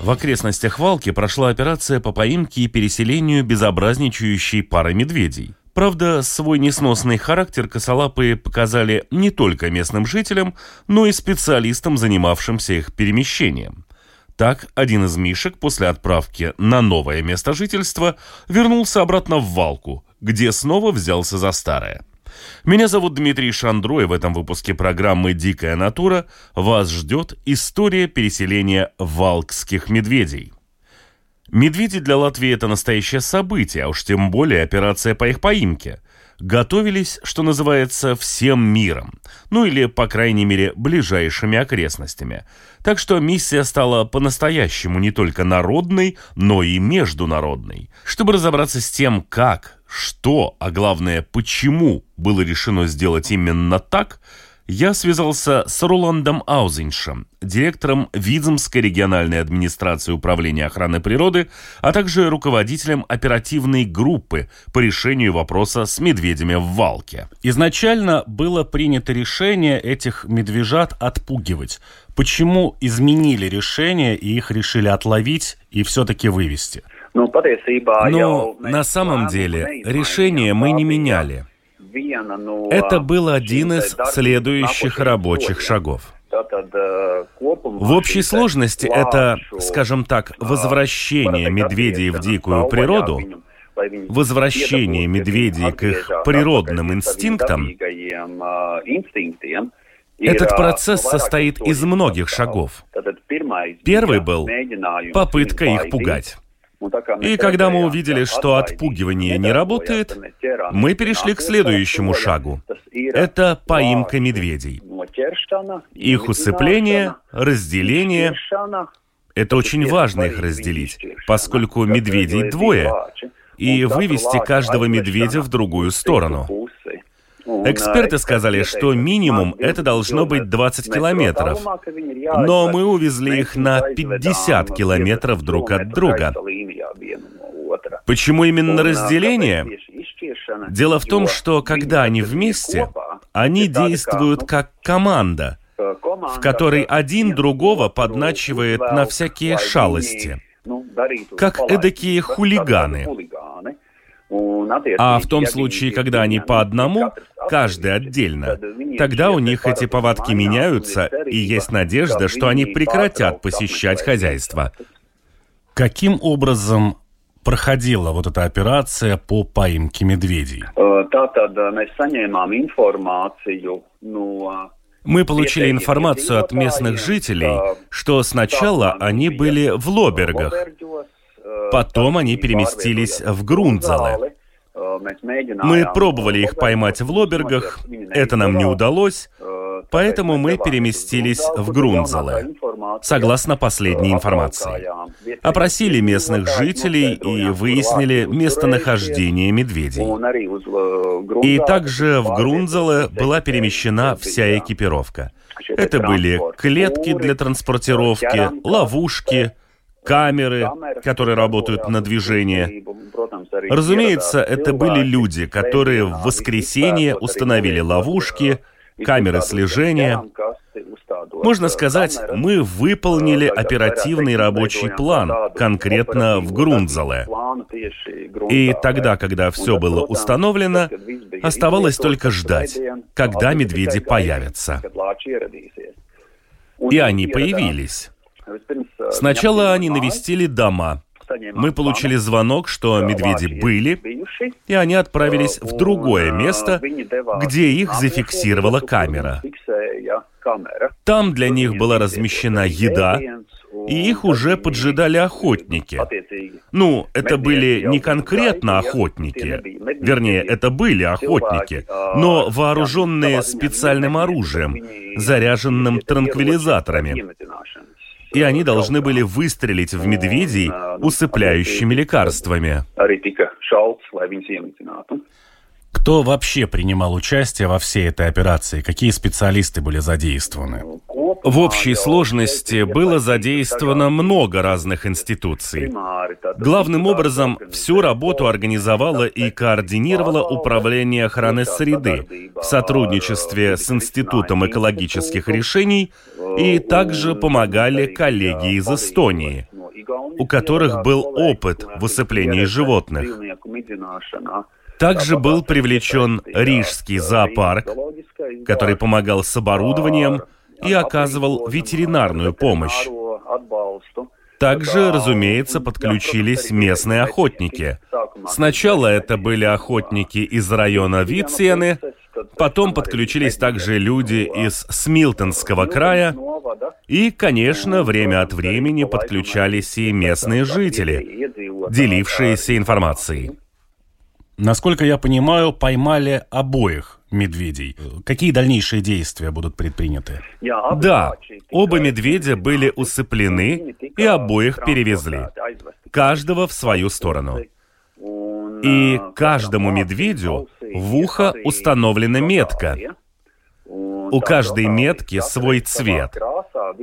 В окрестностях Валки прошла операция по поимке и переселению безобразничающей пары медведей. Правда, свой несносный характер косолапые показали не только местным жителям, но и специалистам, занимавшимся их перемещением. Так, один из мишек после отправки на новое место жительства вернулся обратно в Валку, где снова взялся за старое. Меня зовут Дмитрий Шандро, и в этом выпуске программы «Дикая натура» вас ждет история переселения валкских медведей. Медведи для Латвии – это настоящее событие, а уж тем более операция по их поимке. Готовились, что называется, всем миром, ну или, по крайней мере, ближайшими окрестностями. Так что миссия стала по-настоящему не только народной, но и международной. Чтобы разобраться с тем, как, что, а главное, почему было решено сделать именно так, я связался с Роландом Аузиншем, директором Видземской региональной администрации управления охраны природы, а также руководителем оперативной группы по решению вопроса с медведями в Валке. Изначально было принято решение этих медвежат отпугивать. Почему изменили решение и их решили отловить и все-таки вывести? Ну, Но на самом деле решение мы не меняли. Это был один из следующих рабочих шагов. В общей сложности это, скажем так, возвращение медведей в дикую природу, возвращение медведей к их природным инстинктам, этот процесс состоит из многих шагов. Первый был попытка их пугать. И когда мы увидели, что отпугивание не работает, мы перешли к следующему шагу. Это поимка медведей. Их усыпление, разделение. Это очень важно их разделить, поскольку медведей двое, и вывести каждого медведя в другую сторону. Эксперты сказали, что минимум это должно быть 20 километров, но мы увезли их на 50 километров друг от друга. Почему именно разделение? Дело в том, что когда они вместе, они действуют как команда, в которой один другого подначивает на всякие шалости, как эдакие хулиганы. А в том случае, когда они по одному, каждый отдельно, тогда у них эти повадки меняются, и есть надежда, что они прекратят посещать хозяйство. Каким образом проходила вот эта операция по поимке медведей? Мы получили информацию от местных жителей, что сначала они были в Лобергах, Потом они переместились в Грунзале. Мы пробовали их поймать в Лобергах, это нам не удалось, поэтому мы переместились в Грунзале, согласно последней информации. Опросили местных жителей и выяснили местонахождение медведей. И также в Грунзале была перемещена вся экипировка. Это были клетки для транспортировки, ловушки, камеры, которые работают на движение. Разумеется, это были люди, которые в воскресенье установили ловушки, камеры слежения. Можно сказать, мы выполнили оперативный рабочий план, конкретно в Грунзале. И тогда, когда все было установлено, оставалось только ждать, когда медведи появятся. И они появились. Сначала они навестили дома. Мы получили звонок, что медведи были, и они отправились в другое место, где их зафиксировала камера. Там для них была размещена еда, и их уже поджидали охотники. Ну, это были не конкретно охотники, вернее, это были охотники, но вооруженные специальным оружием, заряженным транквилизаторами. И они должны были выстрелить в медведей усыпляющими лекарствами. Кто вообще принимал участие во всей этой операции? Какие специалисты были задействованы? В общей сложности было задействовано много разных институций. Главным образом, всю работу организовало и координировало Управление охраны среды в сотрудничестве с Институтом экологических решений и также помогали коллеги из Эстонии, у которых был опыт в усыплении животных. Также был привлечен Рижский зоопарк, который помогал с оборудованием и оказывал ветеринарную помощь. Также, разумеется, подключились местные охотники. Сначала это были охотники из района Вициены, потом подключились также люди из Смилтонского края, и, конечно, время от времени подключались и местные жители, делившиеся информацией. Насколько я понимаю, поймали обоих медведей. Какие дальнейшие действия будут предприняты? Да, оба медведя были усыплены и обоих перевезли. Каждого в свою сторону. И каждому медведю в ухо установлена метка. У каждой метки свой цвет.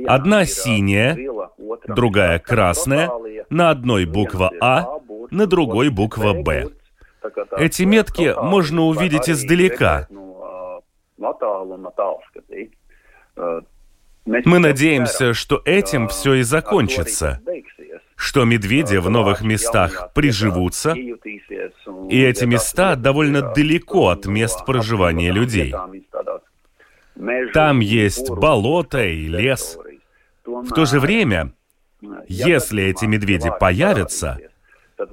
Одна синяя, другая красная, на одной буква А, на другой буква Б. Эти метки можно увидеть издалека. Мы надеемся, что этим все и закончится, что медведи в новых местах приживутся, и эти места довольно далеко от мест проживания людей. Там есть болото и лес. В то же время, если эти медведи появятся,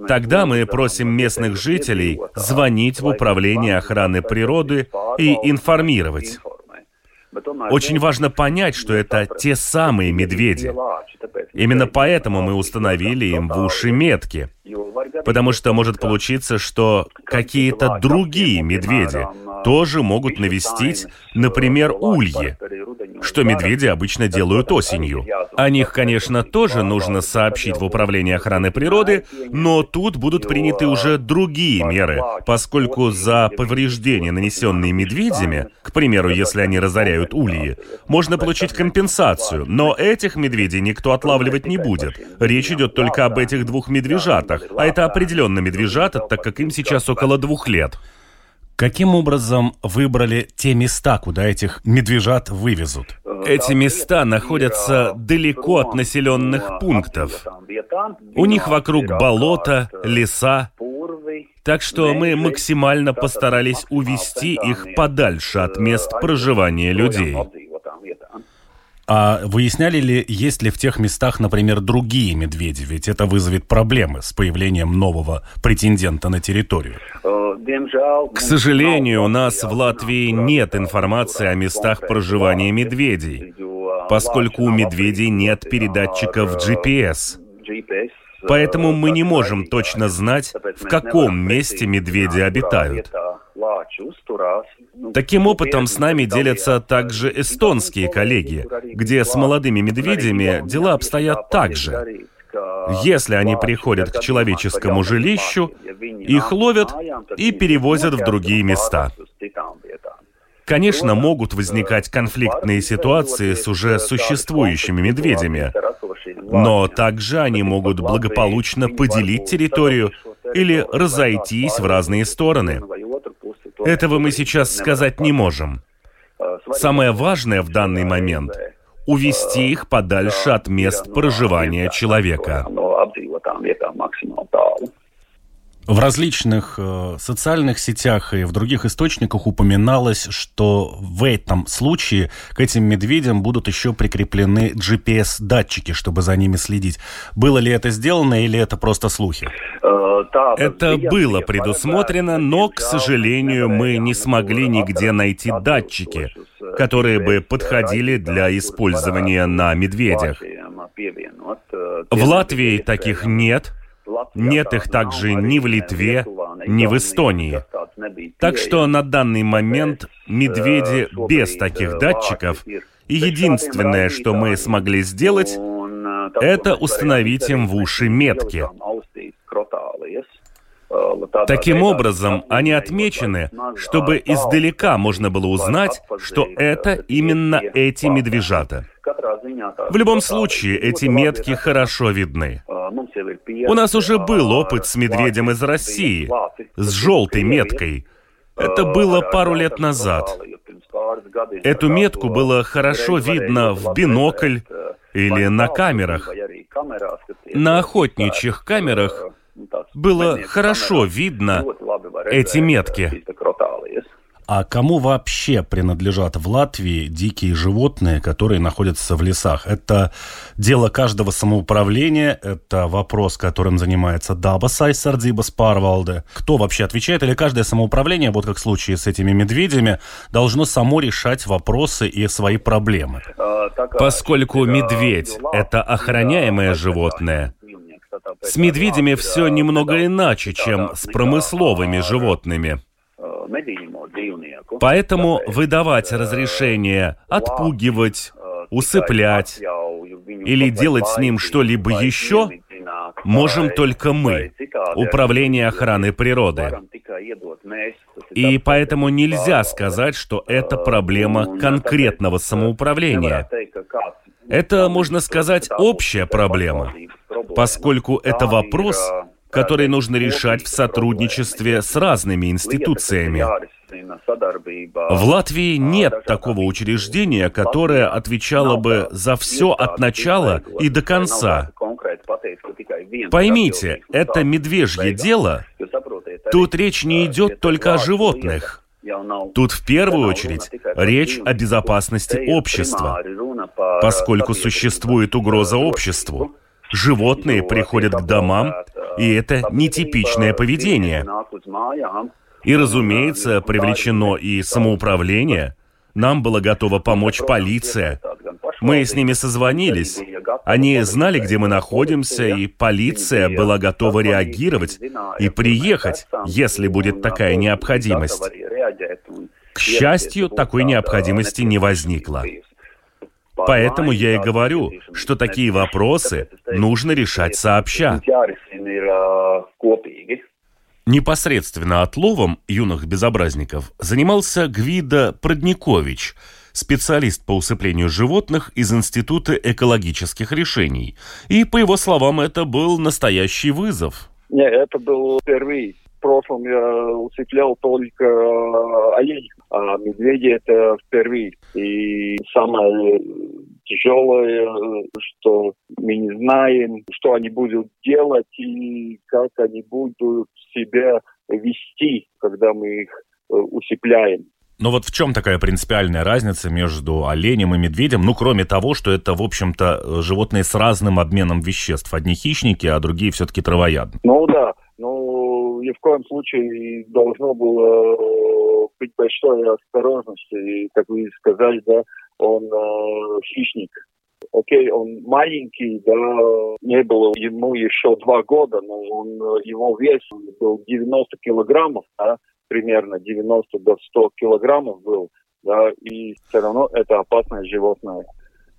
Тогда мы просим местных жителей звонить в Управление охраны природы и информировать. Очень важно понять, что это те самые медведи. Именно поэтому мы установили им в уши метки. Потому что может получиться, что какие-то другие медведи тоже могут навестить, например, ульи, что медведи обычно делают осенью. О них, конечно, тоже нужно сообщить в Управление охраны природы, но тут будут приняты уже другие меры, поскольку за повреждения, нанесенные медведями, к примеру, если они разоряют ульи, можно получить компенсацию, но этих медведей никто отлавливать не будет. Речь идет только об этих двух медвежатах, а это определенно медвежата, так как им сейчас около двух лет. Каким образом выбрали те места, куда этих медвежат вывезут? Эти места находятся далеко от населенных пунктов. У них вокруг болота, леса. Так что мы максимально постарались увести их подальше от мест проживания людей. А выясняли ли, есть ли в тех местах, например, другие медведи? Ведь это вызовет проблемы с появлением нового претендента на территорию. К сожалению, у нас в Латвии нет информации о местах проживания медведей, поскольку у медведей нет передатчиков GPS. Поэтому мы не можем точно знать, в каком месте медведи обитают. Таким опытом с нами делятся также эстонские коллеги, где с молодыми медведями дела обстоят так же. Если они приходят к человеческому жилищу, их ловят и перевозят в другие места. Конечно, могут возникать конфликтные ситуации с уже существующими медведями, но также они могут благополучно поделить территорию или разойтись в разные стороны. Этого мы сейчас сказать не можем. Самое важное в данный момент — увести их подальше от мест проживания человека. В различных э, социальных сетях и в других источниках упоминалось, что в этом случае к этим медведям будут еще прикреплены GPS-датчики, чтобы за ними следить. Было ли это сделано или это просто слухи? Это было предусмотрено, но, к сожалению, мы не смогли нигде найти датчики, которые бы подходили для использования на медведях. В Латвии таких нет – нет их также ни в Литве, ни в Эстонии. Так что на данный момент медведи без таких датчиков, и единственное, что мы смогли сделать, это установить им в уши метки. Таким образом, они отмечены, чтобы издалека можно было узнать, что это именно эти медвежата. В любом случае, эти метки хорошо видны. У нас уже был опыт с медведем из России, с желтой меткой. Это было пару лет назад. Эту метку было хорошо видно в бинокль или на камерах. На охотничьих камерах было хорошо видно эти метки. А кому вообще принадлежат в Латвии дикие животные, которые находятся в лесах? Это дело каждого самоуправления, это вопрос, которым занимается Дабасай Сардзибас Парвалде. Кто вообще отвечает? Или каждое самоуправление, вот как в случае с этими медведями, должно само решать вопросы и свои проблемы? Поскольку медведь – это охраняемое животное, с медведями все немного иначе, чем с промысловыми животными. Поэтому выдавать разрешение отпугивать, усыплять или делать с ним что-либо еще можем только мы, Управление охраны природы. И поэтому нельзя сказать, что это проблема конкретного самоуправления. Это, можно сказать, общая проблема, поскольку это вопрос, который нужно решать в сотрудничестве с разными институциями. В Латвии нет такого учреждения, которое отвечало бы за все от начала и до конца. Поймите, это медвежье дело. Тут речь не идет только о животных. Тут в первую очередь речь о безопасности общества, поскольку существует угроза обществу. Животные приходят к домам, и это нетипичное поведение. И, разумеется, привлечено и самоуправление. Нам была готова помочь полиция. Мы с ними созвонились. Они знали, где мы находимся, и полиция была готова реагировать и приехать, если будет такая необходимость. К счастью, такой необходимости не возникло. Поэтому я и говорю, что такие вопросы нужно решать сообща. Непосредственно отловом юных безобразников занимался Гвида Продникович, специалист по усыплению животных из Института экологических решений. И, по его словам, это был настоящий вызов. Нет, это был впервые. В прошлом я усыплял только э, оленей, а медведи это впервые. И самое тяжелое, что мы не знаем, что они будут делать и как они будут себя вести, когда мы их э, усыпляем. Но вот в чем такая принципиальная разница между оленем и медведем? Ну, кроме того, что это, в общем-то, животные с разным обменом веществ. Одни хищники, а другие все-таки травоядные. Ну да, ну ни в коем случае должно было быть большой осторожности. И, как вы сказали, да, он э, хищник. Окей, он маленький, да, не было ему еще два года, но он, его вес был 90 килограммов, да, примерно 90 до 100 килограммов был, да, и все равно это опасное животное.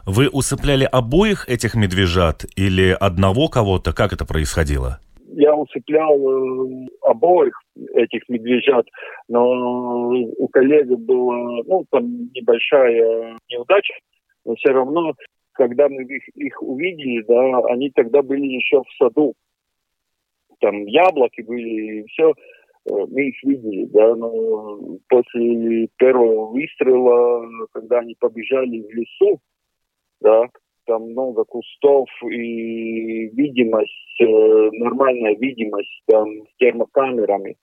Вы усыпляли обоих этих медвежат или одного кого-то? Как это происходило? Я усыплял э, обоих этих медвежат, но у коллеги была, ну, там небольшая неудача, но все равно, когда мы их, их увидели, да, они тогда были еще в саду. Там яблоки были, и все, э, мы их видели, да, но после первого выстрела, когда они побежали в лесу, да, там много кустов и видимость, э, нормальная видимость там с термокамерами.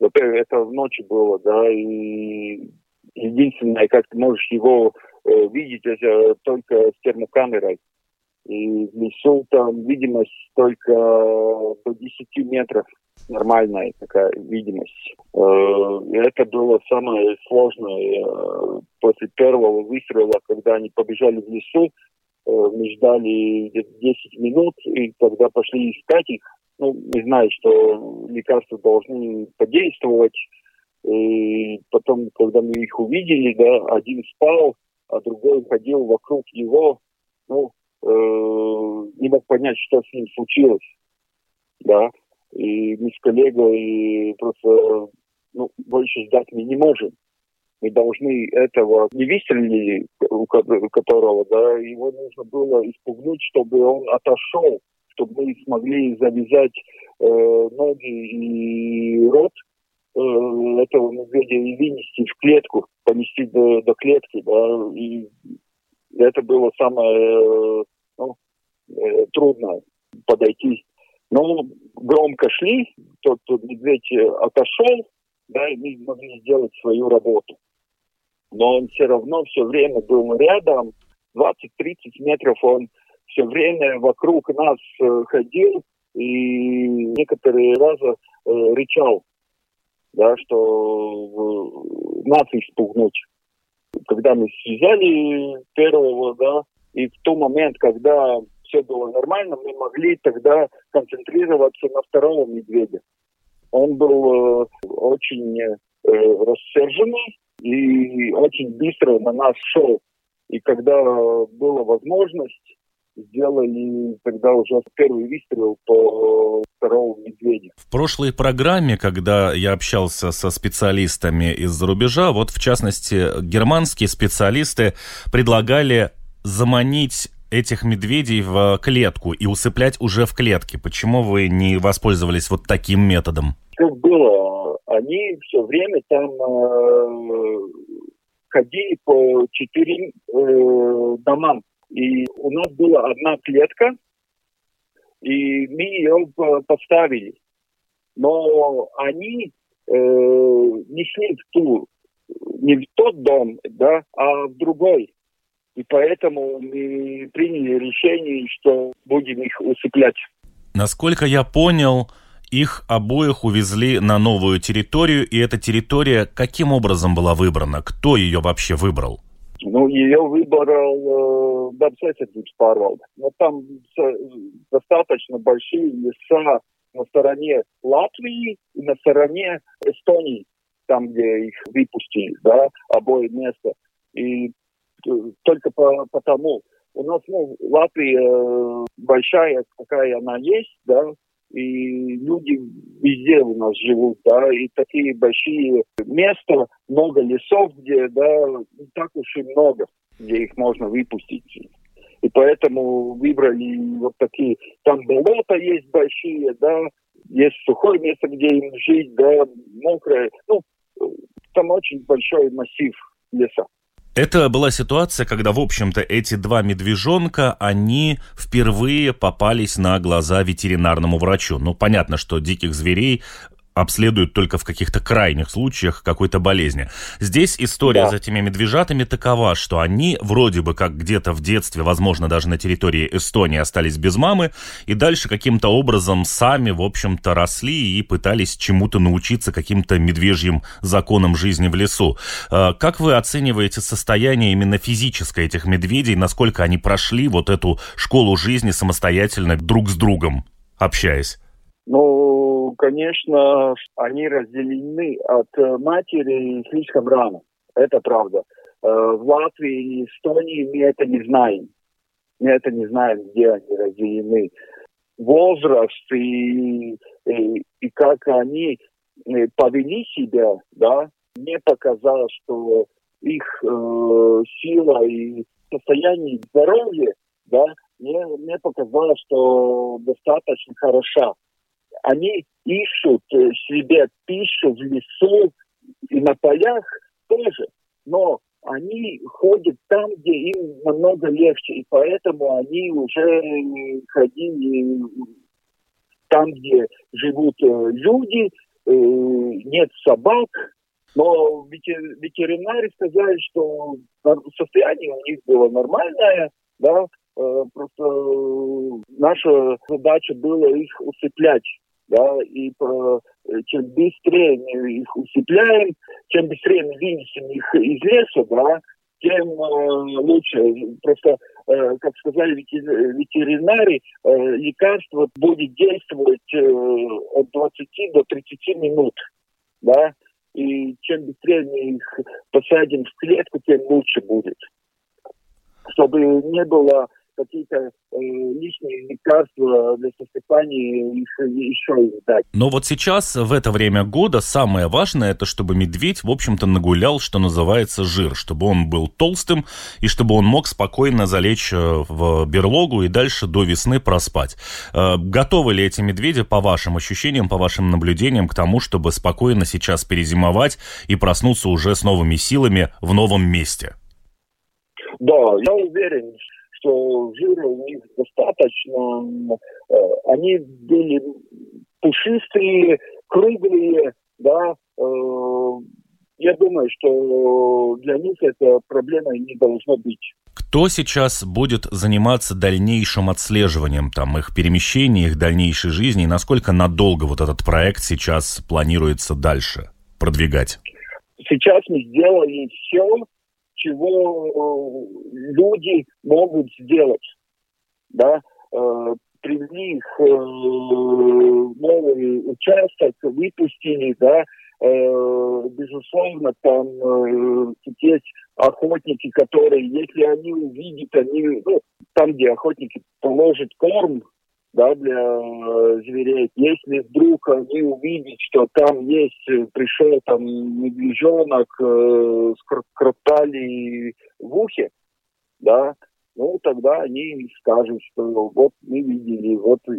Во-первых, это в ночи было, да, и единственное, как ты можешь его э, видеть, это только с термокамерой. И в лесу там видимость только до 10 метров нормальная такая видимость. Э, это было самое сложное. Э, после первого выстрела, когда они побежали в лесу, э, мы ждали где-то 10 минут, и когда пошли искать их, ну, мы знаем, что лекарства должны подействовать. И потом, когда мы их увидели, да, один спал, а другой ходил вокруг него. Ну, не мог понять, что с ним случилось. Да. И мы с коллегой просто ну, больше ждать мы не можем. Мы должны этого не выстрелили, у которого, да, его нужно было испугнуть, чтобы он отошел, чтобы мы смогли завязать э, ноги и рот э, этого медведя и вынести в клетку, понести до, до клетки, да, и это было самое ну, э, трудно подойти. Но громко шли, тот, тот медведь отошел, да, и мы могли сделать свою работу. Но он все равно все время был рядом, 20-30 метров он все время вокруг нас э, ходил и некоторые разы э, рычал, да, что э, нас испугнуть. Когда мы связали первого, да, и в тот момент, когда все было нормально, мы могли тогда концентрироваться на второго медведя. Он был э, очень э, рассерженный и очень быстро на нас шел. И когда была возможность, сделали тогда уже первый выстрел по второму медведю. В прошлой программе, когда я общался со специалистами из-за рубежа, вот в частности германские специалисты предлагали заманить этих медведей в клетку и усыплять уже в клетке. Почему вы не воспользовались вот таким методом? Как было, они все время там э, ходили по четырем э, домам. И у нас была одна клетка, и мы ее поставили. Но они э, не шли в ту, не в тот дом, да, а в другой. И поэтому мы приняли решение, что будем их усыплять. Насколько я понял, их обоих увезли на новую территорию, и эта территория каким образом была выбрана? Кто ее вообще выбрал? Ну, ее выбрал э, pārvalde. Но там достаточно большие леса на стороне Латвии и на стороне Эстонии, там, где их выпустили, да, обои места. И только по, потому. У нас, ну, Латвия э, большая, какая она есть, да, и люди везде у нас живут, да, и такие большие места, много лесов, где, да, не так уж и много, где их можно выпустить. И поэтому выбрали вот такие, там болота есть большие, да, есть сухое место, где им жить, да, мокрое, ну, там очень большой массив леса. Это была ситуация, когда, в общем-то, эти два медвежонка, они впервые попались на глаза ветеринарному врачу. Ну, понятно, что диких зверей обследуют только в каких-то крайних случаях какой-то болезни. Здесь история да. с этими медвежатами такова, что они вроде бы как где-то в детстве, возможно, даже на территории Эстонии остались без мамы, и дальше каким-то образом сами, в общем-то, росли и пытались чему-то научиться, каким-то медвежьим законам жизни в лесу. А, как вы оцениваете состояние именно физическое этих медведей, насколько они прошли вот эту школу жизни самостоятельно друг с другом, общаясь? Ну, конечно, они разделены от э, матери слишком рано. Это правда. Э, в Латвии и Эстонии мы это не знаем. Мы это не знаем, где они разделены. Возраст и, и, и как они э, повели себя, да, мне показалось, что их э, сила и состояние здоровья, да, мне, мне показалось, что достаточно хороша они ищут э, себе пищу в лесу и на полях тоже, но они ходят там, где им намного легче, и поэтому они уже ходили там, где живут э, люди, э, нет собак, но ветеринары сказали, что состояние у них было нормальное, да, просто наша задача была их усыплять да, и э, чем быстрее мы их усыпляем, чем быстрее мы вынесем их из леса, да, тем э, лучше. Просто, э, как сказали ветеринары, э, лекарство будет действовать э, от 20 до 30 минут, да, и чем быстрее мы их посадим в клетку, тем лучше будет. Чтобы не было какие-то э, лишние лекарства для сосыпания их еще издать. Но вот сейчас, в это время года, самое важное, это чтобы медведь, в общем-то, нагулял, что называется, жир, чтобы он был толстым и чтобы он мог спокойно залечь э, в берлогу и дальше до весны проспать. Э, готовы ли эти медведи, по вашим ощущениям, по вашим наблюдениям, к тому, чтобы спокойно сейчас перезимовать и проснуться уже с новыми силами в новом месте? Да, я уверен, что жира у них достаточно. Э, они были пушистые, круглые, да. Э, я думаю, что для них это проблема не должно быть. Кто сейчас будет заниматься дальнейшим отслеживанием там их перемещений, их дальнейшей жизни, и насколько надолго вот этот проект сейчас планируется дальше продвигать? Сейчас мы сделали все, чего э, люди могут сделать. Да? Э, привели их э, новый участок, выпустили, да, безусловно, там есть охотники, которые, если они увидят, они, ну, там, где охотники положат корм, да, для э, зверей. Если вдруг они увидят, что там есть, э, пришел там медвежонок э, с кроптали в ухе, да, ну, тогда они скажут, что вот мы видели, вот э,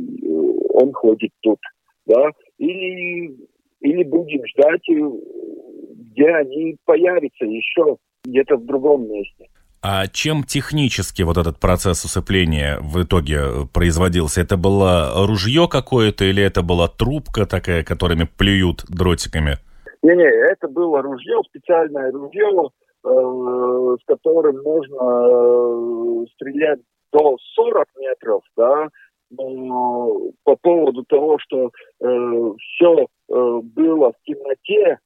он ходит тут, да, или, или будем ждать, где они появятся еще где-то в другом месте. А чем технически вот этот процесс усыпления в итоге производился? Это было ружье какое-то или это была трубка такая, которыми плюют дротиками? Не-не, это было ружье, специальное ружье, э, с которым можно э, стрелять до 40 метров, да, но по поводу того, что э, все э, было в темноте,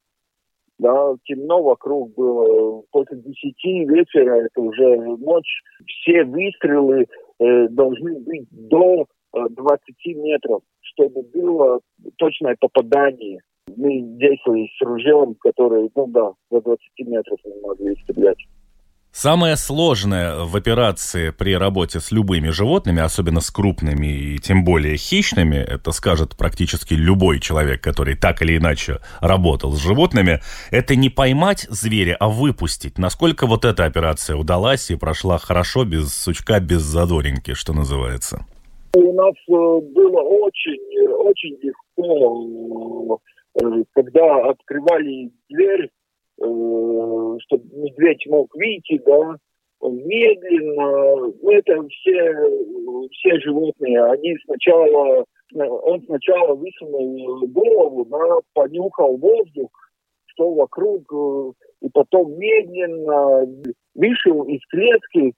да, темно вокруг было. После десяти вечера, это уже ночь, все выстрелы э, должны быть до э, 20 метров, чтобы было точное попадание. Мы действовали с ружьем, которое, ну да, до 20 метров мы могли стрелять. Самое сложное в операции при работе с любыми животными, особенно с крупными и тем более хищными, это скажет практически любой человек, который так или иначе работал с животными, это не поймать зверя, а выпустить. Насколько вот эта операция удалась и прошла хорошо, без сучка, без задоринки, что называется? У нас э, было очень, очень легко, э, когда открывали дверь, чтобы медведь мог выйти, да, медленно, ну это все, все животные, они сначала, он сначала высунул голову, да, понюхал воздух, что вокруг, э, и потом медленно вышел из клетки,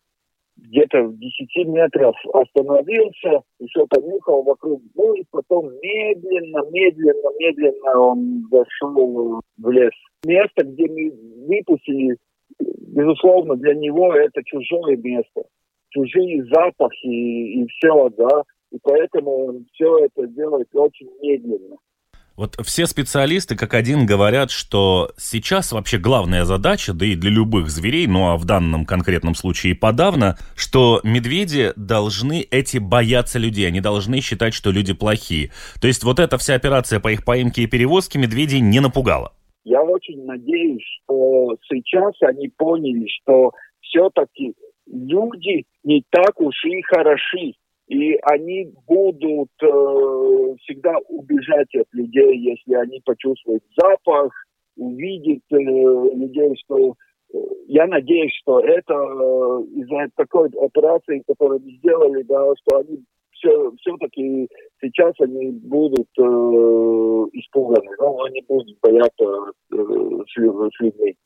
где-то в 10 метров остановился, еще понюхал вокруг, ну и потом медленно, медленно, медленно он зашел в лес. Место, где мы выпустили, безусловно, для него это чужое место, чужие запахи и, и все, да, и поэтому он все это делает очень медленно. Вот все специалисты как один говорят, что сейчас вообще главная задача, да и для любых зверей, ну а в данном конкретном случае подавно, что медведи должны эти бояться людей, они должны считать, что люди плохие. То есть вот эта вся операция по их поимке и перевозке медведей не напугала. Я очень надеюсь, что сейчас они поняли, что все-таки люди не так уж и хороши и они будут э, всегда убежать от людей, если они почувствуют запах, увидят э, людей, что э, я надеюсь, что это э, из-за такой операции, которую мы сделали, да, что они все, все-таки сейчас они будут э, испуганы, но они будут бояться э, с, людьми.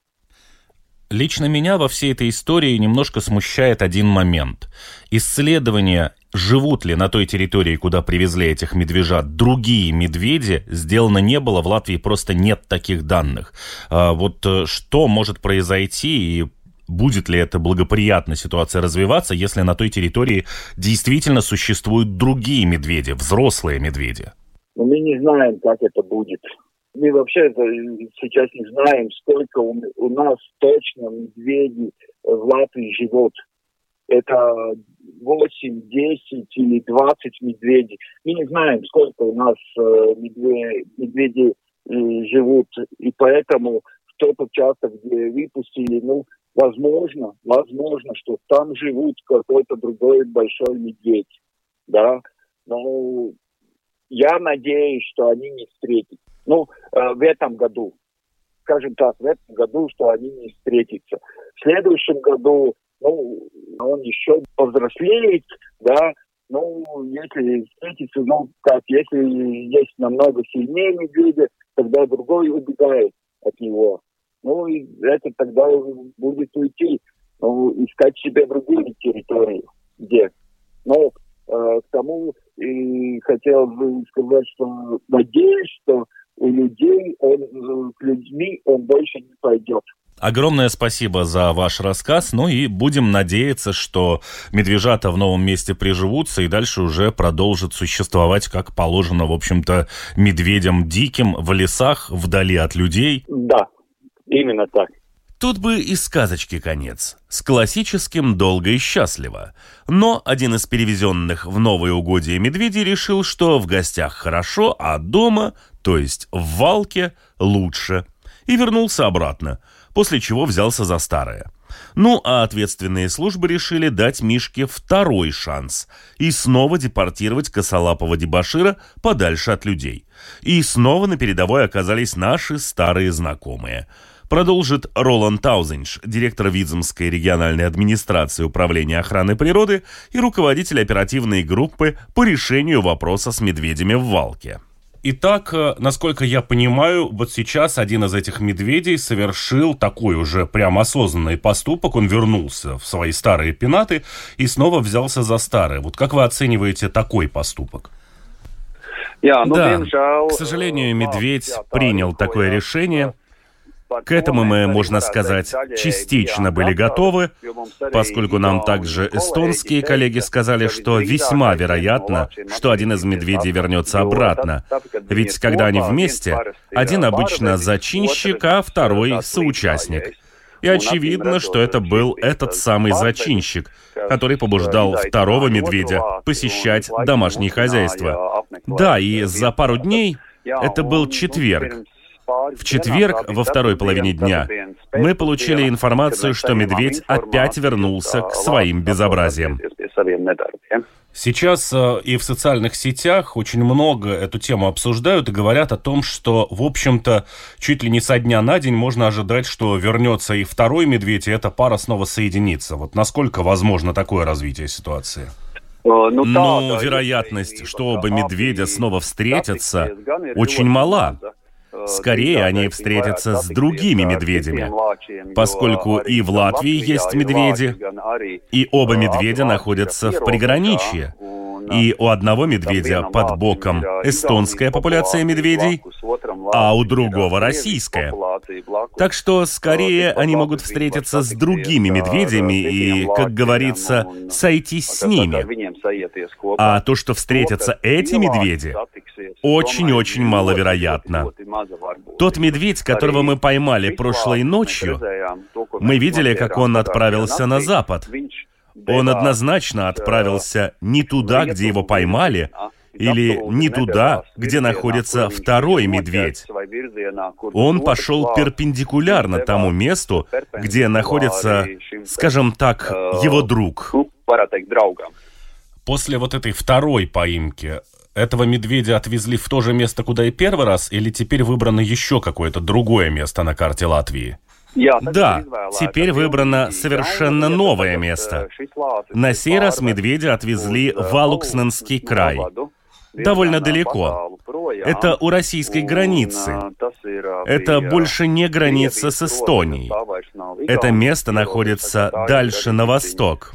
Лично меня во всей этой истории немножко смущает один момент. Исследование, живут ли на той территории, куда привезли этих медвежат, другие медведи, сделано не было. В Латвии просто нет таких данных. А вот э, что может произойти и будет ли это благоприятно ситуация развиваться, если на той территории действительно существуют другие медведи, взрослые медведи? Но мы не знаем, как это будет. Мы вообще сейчас не знаем, сколько у нас точно медведей в Латвии живут. Это 8, 10 или 20 медведей. Мы не знаем, сколько у нас э, медведей, э, живут, и поэтому в тот участок, где выпустили, ну, возможно, возможно, что там живут какой-то другой большой медведь, да, но я надеюсь, что они не встретятся. Ну, э, в этом году, скажем так, в этом году, что они не встретятся. В следующем году, ну, он еще повзрослеет, да, ну, если встретится, ну, как, если есть намного сильнее медведя, тогда другой убегает от него. Ну, и это тогда будет уйти, ну, искать себе другие территории, где. Но э, к тому и хотел бы сказать, что надеюсь, что у людей, он, с людьми он больше не пойдет. Огромное спасибо за ваш рассказ. Ну и будем надеяться, что медвежата в новом месте приживутся и дальше уже продолжат существовать, как положено, в общем-то, медведям диким в лесах, вдали от людей. Да, именно так. Тут бы и сказочки конец, с классическим «долго и счастливо». Но один из перевезенных в новые угодья медведей решил, что в гостях хорошо, а дома, то есть в Валке, лучше. И вернулся обратно, после чего взялся за старое. Ну, а ответственные службы решили дать Мишке второй шанс и снова депортировать косолапого дебашира подальше от людей. И снова на передовой оказались наши старые знакомые – продолжит Роланд Таузенш, директор Видземской региональной администрации управления охраны природы и руководитель оперативной группы по решению вопроса с медведями в Валке. Итак, э, насколько я понимаю, вот сейчас один из этих медведей совершил такой уже прям осознанный поступок. Он вернулся в свои старые пенаты и снова взялся за старое. Вот как вы оцениваете такой поступок? Ну, да, к сожалению, медведь принял такое решение. К этому мы, можно сказать, частично были готовы, поскольку нам также эстонские коллеги сказали, что весьма вероятно, что один из медведей вернется обратно. Ведь когда они вместе, один обычно зачинщик, а второй соучастник. И очевидно, что это был этот самый зачинщик, который побуждал второго медведя посещать домашнее хозяйство. Да, и за пару дней, это был четверг, в четверг, во второй половине дня, мы получили информацию, что медведь опять вернулся к своим безобразиям. Сейчас э, и в социальных сетях очень много эту тему обсуждают и говорят о том, что, в общем-то, чуть ли не со дня на день можно ожидать, что вернется и второй медведь, и эта пара снова соединится. Вот насколько возможно такое развитие ситуации? Э, ну, Но вероятность, что оба медведя снова встретятся, очень мала. Скорее они встретятся с другими медведями, поскольку и в Латвии есть медведи, и оба медведя находятся в приграничье. И у одного медведя под боком эстонская популяция медведей, а у другого российская. Так что скорее они могут встретиться с другими медведями и, как говорится, сойтись с ними. А то, что встретятся эти медведи, очень-очень маловероятно. Тот медведь, которого мы поймали прошлой ночью, мы видели, как он отправился на запад. Он однозначно отправился не туда, где его поймали, или не туда, где находится второй медведь. Он пошел перпендикулярно тому месту, где находится, скажем так, его друг. После вот этой второй поимки этого медведя отвезли в то же место, куда и первый раз, или теперь выбрано еще какое-то другое место на карте Латвии? Да, теперь выбрано совершенно новое место. На сей раз медведя отвезли в Алуксненский край. Довольно далеко. Это у российской границы. Это больше не граница с Эстонией. Это место находится дальше на восток.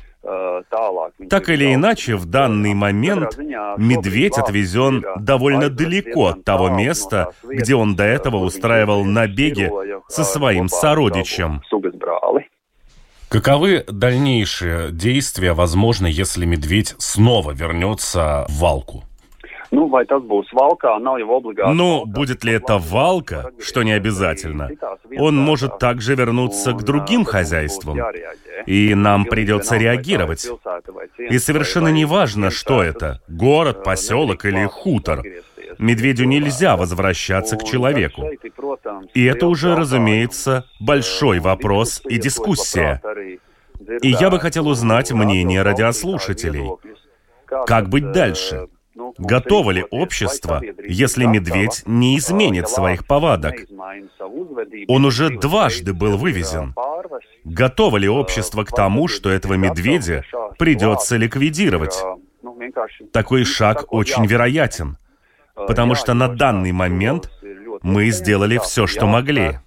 Так или иначе, в данный момент медведь отвезен довольно далеко от того места, где он до этого устраивал набеги со своим сородичем. Каковы дальнейшие действия возможны, если медведь снова вернется в Валку? Ну, будет ли это валка, что не обязательно, он может также вернуться к другим хозяйствам, и нам придется реагировать. И совершенно не важно, что это, город, поселок или хутор. Медведю нельзя возвращаться к человеку. И это уже, разумеется, большой вопрос и дискуссия. И я бы хотел узнать мнение радиослушателей. Как быть дальше? Готово ли общество, если медведь не изменит своих повадок? Он уже дважды был вывезен. Готово ли общество к тому, что этого медведя придется ликвидировать? Такой шаг очень вероятен, потому что на данный момент мы сделали все, что могли.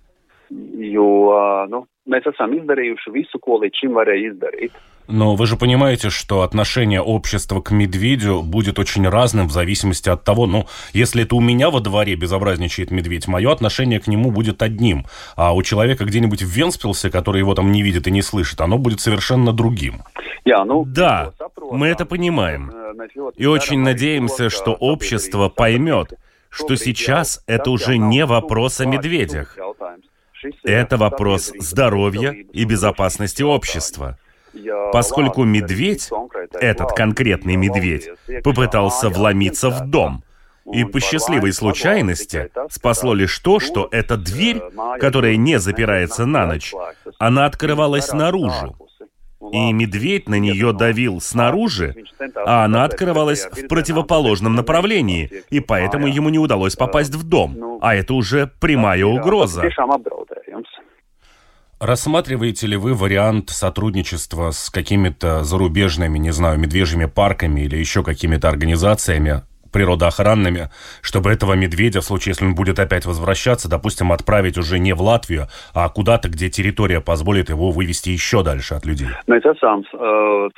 Но вы же понимаете, что отношение общества к медведю будет очень разным в зависимости от того, ну, если это у меня во дворе безобразничает медведь, мое отношение к нему будет одним, а у человека где-нибудь в Венспилсе, который его там не видит и не слышит, оно будет совершенно другим. Ну, да, мы это понимаем. И очень надеемся, что общество поймет, что сейчас это уже не вопрос о медведях. Это вопрос здоровья и безопасности общества. Поскольку медведь, этот конкретный медведь, попытался вломиться в дом, и по счастливой случайности спасло лишь то, что эта дверь, которая не запирается на ночь, она открывалась наружу. И медведь на нее давил снаружи, а она открывалась в противоположном направлении, и поэтому ему не удалось попасть в дом. А это уже прямая угроза. Рассматриваете ли вы вариант сотрудничества с какими-то зарубежными, не знаю, медвежьими парками или еще какими-то организациями природоохранными, чтобы этого медведя, в случае, если он будет опять возвращаться, допустим, отправить уже не в Латвию, а куда-то, где территория позволит его вывести еще дальше от людей? Э,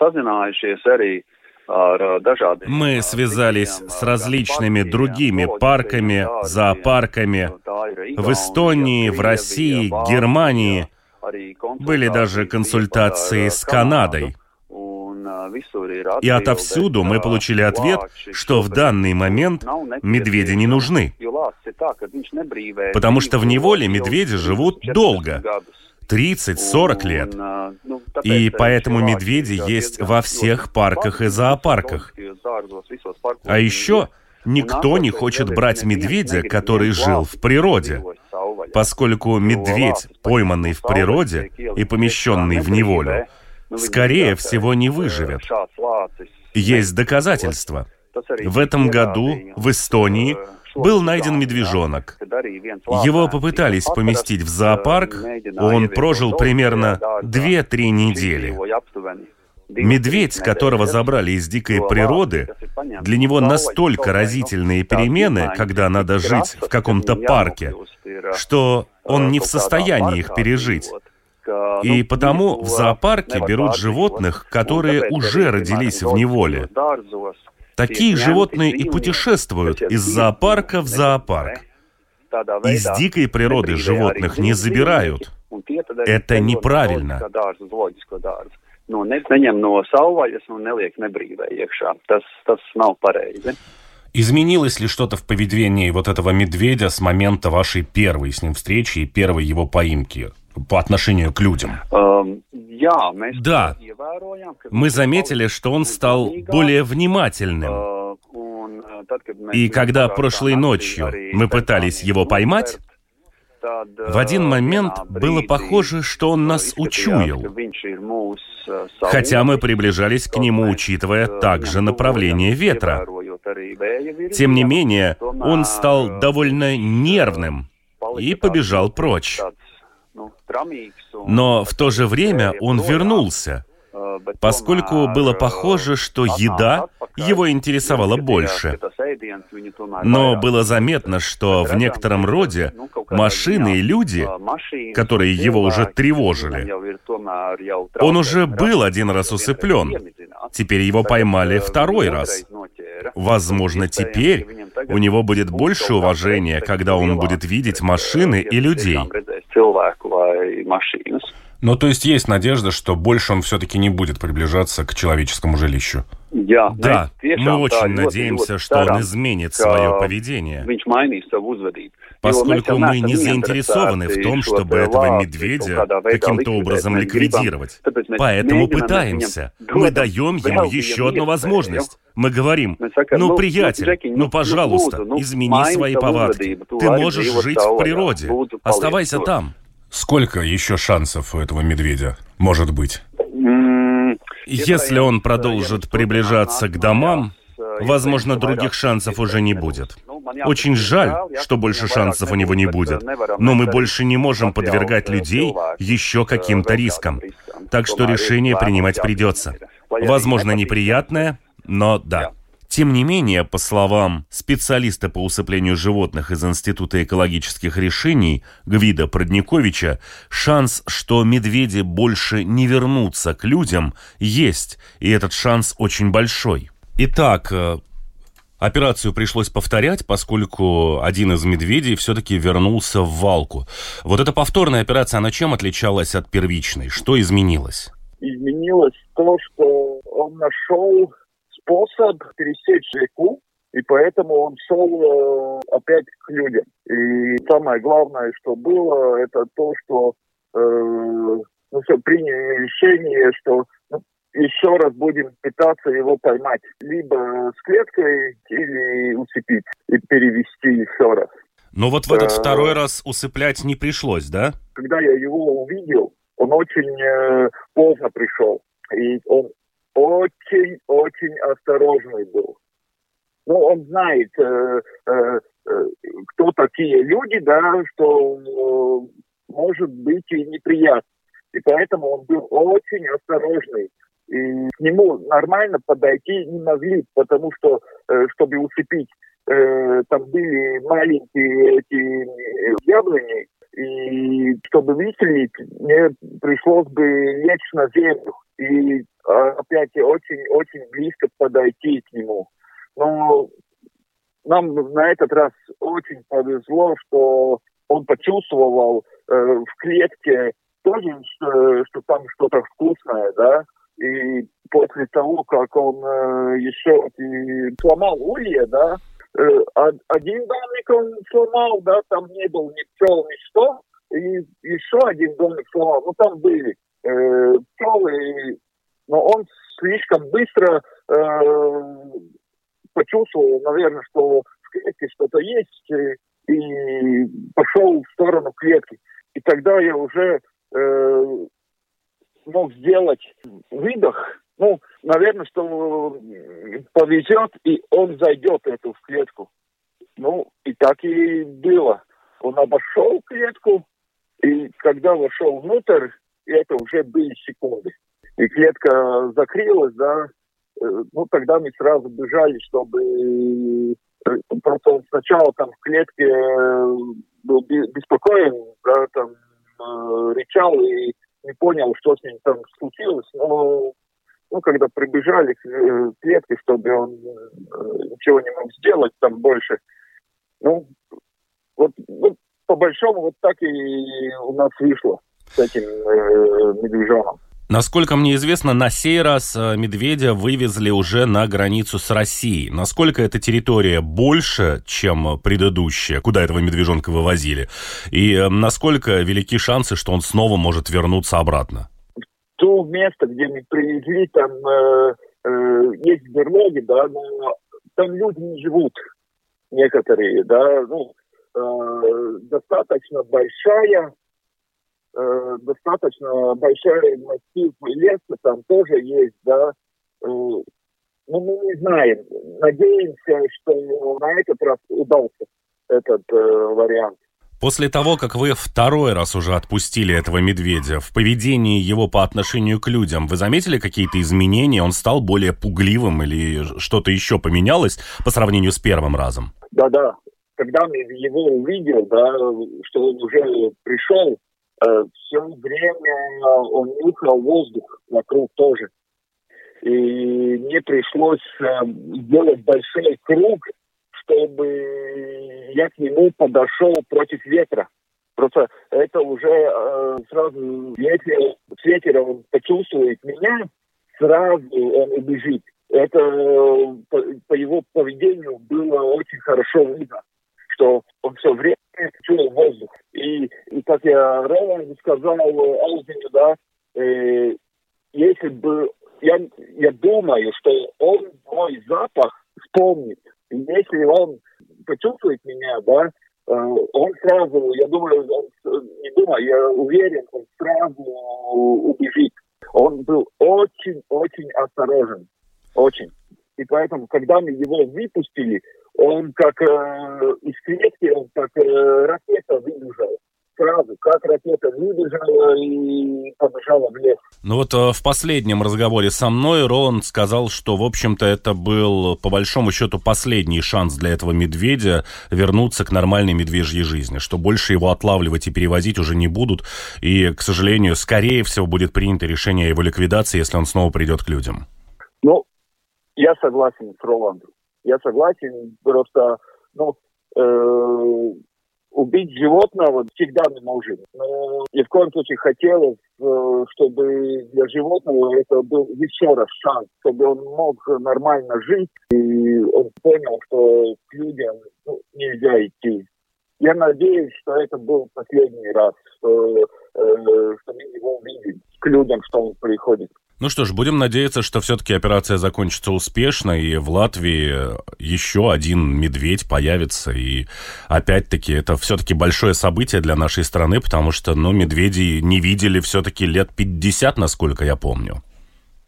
Мы связались с различными другими парками, зоопарками в Эстонии, в России, Германии – были даже консультации с Канадой. И отовсюду мы получили ответ, что в данный момент медведи не нужны. Потому что в неволе медведи живут долго. 30-40 лет. И поэтому медведи есть во всех парках и зоопарках. А еще никто не хочет брать медведя, который жил в природе. поскольку медведь, пойманный в природе и помещенный в неволю, скорее всего не выживет. Есть доказательства. В этом году в Эстонии был найден медвежонок. Его попытались поместить в зоопарк, он прожил примерно 2-3 недели. Медведь, которого забрали из дикой природы, для него настолько разительные перемены, когда надо жить в каком-то парке, что он не в состоянии их пережить. И потому в зоопарке берут животных, которые уже родились в неволе. Такие животные и путешествуют из зоопарка в зоопарк. Из дикой природы животных не забирают. Это неправильно nu, ne, neņem no savvaļas un neliek nebrīvē iekšā. Tas, tas nav pareizi. Изменилось ли что-то в поведении вот этого медведя с момента вашей первой с ним встречи и первой его поимки по отношению к людям? Эм, да. Мы заметили, что он стал более внимательным. Э, э, и когда прошлой ночью мы пытались его поймать, в один момент было похоже, что он нас учуял, хотя мы приближались к нему, учитывая также направление ветра. Тем не менее, он стал довольно нервным и побежал прочь. Но в то же время он вернулся, поскольку было похоже, что еда его интересовала больше. Но было заметно, что в некотором роде машины и люди, которые его уже тревожили, он уже был один раз усыплен. Теперь его поймали второй раз. Возможно, теперь у него будет больше уважения, когда он будет видеть машины и людей. Ну, то есть есть надежда, что больше он все-таки не будет приближаться к человеческому жилищу? Jā, да, мы очень надеемся, что он изменит свое поведение, поскольку мы не заинтересованы в том, чтобы этого медведя каким-то образом ликвидировать. Поэтому пытаемся. Мы даем ему еще одну возможность. Мы говорим, ну, приятель, ну, пожалуйста, измени свои повадки. Ты можешь жить в природе. Оставайся там. Сколько еще шансов у этого медведя может быть? Если он продолжит приближаться к домам, возможно, других шансов уже не будет. Очень жаль, что больше шансов у него не будет, но мы больше не можем подвергать людей еще каким-то рискам. Так что решение принимать придется. Возможно, неприятное, но да. Тем не менее, по словам специалиста по усыплению животных из Института экологических решений Гвида Продниковича, шанс, что медведи больше не вернутся к людям, есть, и этот шанс очень большой. Итак, э, Операцию пришлось повторять, поскольку один из медведей все-таки вернулся в валку. Вот эта повторная операция, она чем отличалась от первичной? Что изменилось? Изменилось то, что он нашел способ пересечь реку, и поэтому он шел э, опять к людям. И самое главное, что было, это то, что э, ну, все, приняли решение, что ну, еще раз будем пытаться его поймать. Либо с клеткой или усыпить и перевести еще раз. Но вот в этот э, второй раз усыплять не пришлось, да? Когда я его увидел, он очень э, поздно пришел. И он очень-очень осторожный был. Ну, он знает, э, э, э, кто такие люди, да, что э, может быть и неприятно. И поэтому он был очень осторожный. И к нему нормально подойти не могли, потому что, э, чтобы усыпить, э, там были маленькие эти э, яблони, и чтобы выстрелить, мне пришлось бы лечь на землю и а, опять очень-очень близко подойти к нему. Но нам на этот раз очень повезло, что он почувствовал э, в клетке тоже, что, что там что-то вкусное, да, и после того, как он э, еще и сломал улья, да, э, один домик он сломал, да, там не был ни пчел, ни что, и еще один домик сломал, ну там были э, но он слишком быстро э, почувствовал, наверное, что в клетке что-то есть, и, и пошел в сторону клетки. И тогда я уже э, мог сделать выдох. Ну, наверное, что повезет, и он зайдет эту в клетку. Ну, и так и было. Он обошел клетку, и когда вошел внутрь, это уже были секунды и клетка закрылась, да, э, ну, тогда мы сразу бежали, чтобы... Э, просто сначала там в клетке э, был беспокоен, да, там рычал и не понял, что с ним там случилось. Но ну, когда прибежали к клетке, чтобы он ничего не мог сделать там больше, ну, вот, вот по большому вот так и у нас вышло с этим э. Насколько мне известно, на сей раз э, медведя вывезли уже на границу с Россией. Насколько эта территория больше, чем предыдущая, куда этого медвежонка вывозили? И э, насколько велики шансы, что он снова может вернуться обратно? То место, где мы привезли, там э, э, есть берлоги, да, но там люди не живут, некоторые, да, ну, э, достаточно большая э, достаточно большой массив леса там тоже есть, да. Э, ну, мы не знаем. Надеемся, что на этот раз удался этот э, вариант. После того, как вы второй раз уже отпустили этого медведя, в поведении его по отношению к людям, вы заметили какие-то изменения? Он стал более пугливым или что-то еще поменялось по сравнению с первым разом? Да-да. Когда мы его увидел, да, что он уже пришел, все время он нюхал воздух вокруг тоже. И мне пришлось э, сделать большой круг, чтобы я к нему подошел против ветра. Просто это уже э, сразу, ветер он почувствует меня, сразу он убежит. Э, это по, по его поведению было очень хорошо видно, что он все время чуял воздух. И, и как я ранее сказал Алзине, да, э, если бы я, я думаю, что он мой запах вспомнит. И если он почувствует меня, да, э, он сразу, я думаю, он, не думаю, я уверен, он сразу убежит. Он был очень-очень осторожен. Очень. И поэтому, когда мы его выпустили, он как э, из клетки, он как э, ракета выбежал сразу, как ракета выбежала и побежала в лес. Ну вот э, в последнем разговоре со мной Рон сказал, что, в общем-то, это был, по большому счету, последний шанс для этого медведя вернуться к нормальной медвежьей жизни, что больше его отлавливать и перевозить уже не будут, и, к сожалению, скорее всего, будет принято решение о его ликвидации, если он снова придет к людям. Ну, я согласен с Роландом. Я согласен, просто, ну, э, убить животного всегда мы можем. Но ни в коем случае хотелось, э, чтобы для животного это был еще раз шанс, чтобы он мог нормально жить, и он понял, что к людям ну, нельзя идти. Я надеюсь, что это был последний раз, что, э, что мы его увидим к людям, что он приходит. Ну что ж, будем надеяться, что все-таки операция закончится успешно, и в Латвии еще один медведь появится. И опять-таки это все-таки большое событие для нашей страны, потому что, ну, медведи не видели все-таки лет 50, насколько я помню.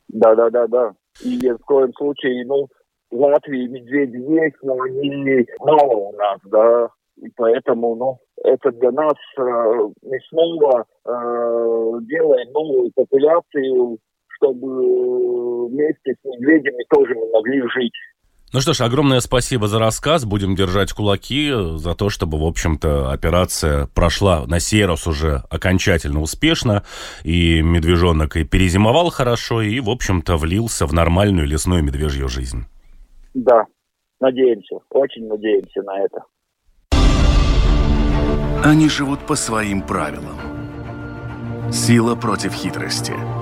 Да, да, да, да. И в коем случае, ну, в Латвии медведи есть, но они мало у нас, да. И поэтому, ну, это для нас э, мы снова э, делаем новую популяцию чтобы вместе с медведями тоже мы могли жить. Ну что ж, огромное спасибо за рассказ. Будем держать кулаки за то, чтобы, в общем-то, операция прошла на сей раз уже окончательно успешно. И медвежонок и перезимовал хорошо, и, в общем-то, влился в нормальную лесную медвежью жизнь. Да, надеемся, очень надеемся на это. Они живут по своим правилам. Сила против хитрости –